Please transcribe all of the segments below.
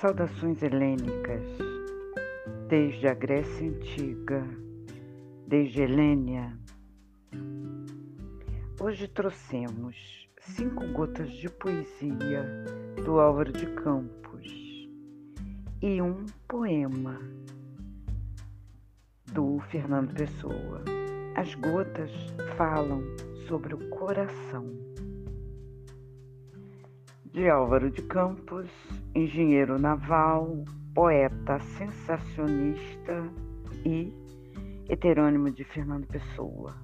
Saudações helênicas, desde a Grécia Antiga, desde Helênia. Hoje trouxemos cinco gotas de poesia do Álvaro de Campos e um poema do Fernando Pessoa. As gotas falam sobre o coração de Álvaro de Campos, engenheiro naval, poeta sensacionista e heterônimo de Fernando Pessoa.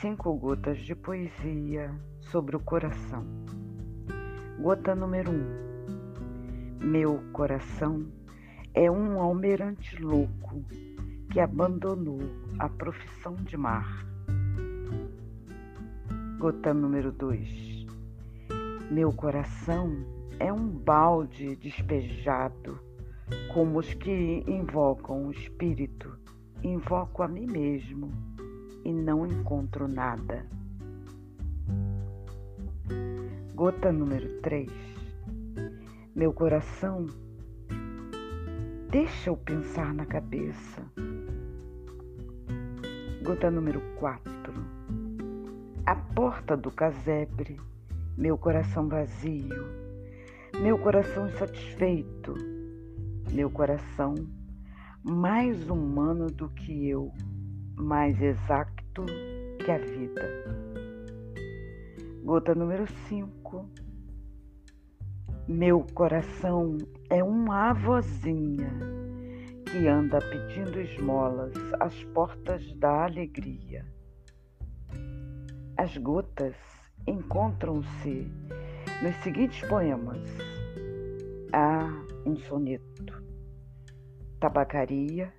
Cinco gotas de poesia sobre o coração. Gota número um. Meu coração é um almirante louco que abandonou a profissão de mar. Gota número dois meu coração é um balde despejado, como os que invocam o espírito. Invoco a mim mesmo e não encontro nada. Gota número 3. Meu coração deixa eu pensar na cabeça. Gota número 4. A porta do casebre meu coração vazio, meu coração insatisfeito, meu coração mais humano do que eu, mais exato que a vida. Gota número 5. Meu coração é uma avozinha que anda pedindo esmolas às portas da alegria. As gotas encontram-se nos seguintes poemas: Há um soneto, tabacaria,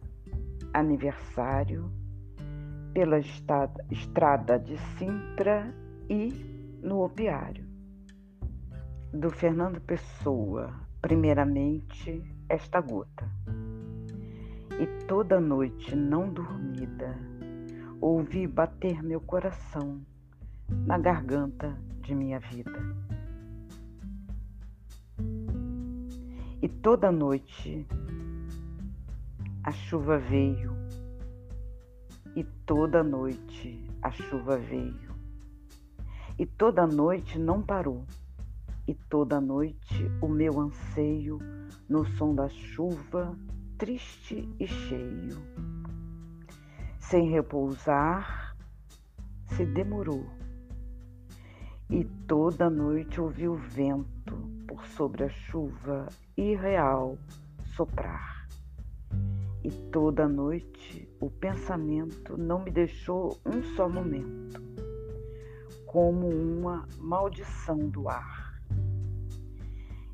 aniversário, pela estrada de Sintra e no opiário. Do Fernando Pessoa, primeiramente, esta gota. E toda noite não dormida, ouvi bater meu coração na garganta de minha vida. E toda noite a chuva veio, e toda noite a chuva veio, e toda noite não parou, e toda noite o meu anseio no som da chuva triste e cheio, sem repousar, se demorou e toda noite ouvi o vento por sobre a chuva irreal soprar. E toda noite o pensamento não me deixou um só momento, como uma maldição do ar.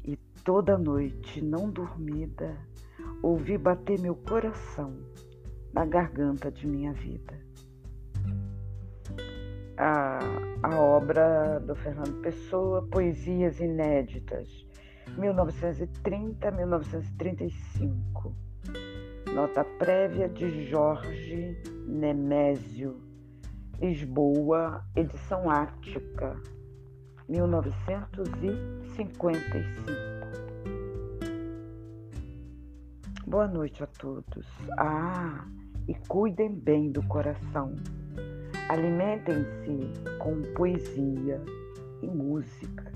E toda noite não dormida ouvi bater meu coração na garganta de minha vida a obra do Fernando Pessoa, Poesias Inéditas, 1930-1935. Nota prévia de Jorge Nemésio, Lisboa, edição Ática, 1955. Boa noite a todos. Ah, e cuidem bem do coração. Alimentem-se com poesia e música.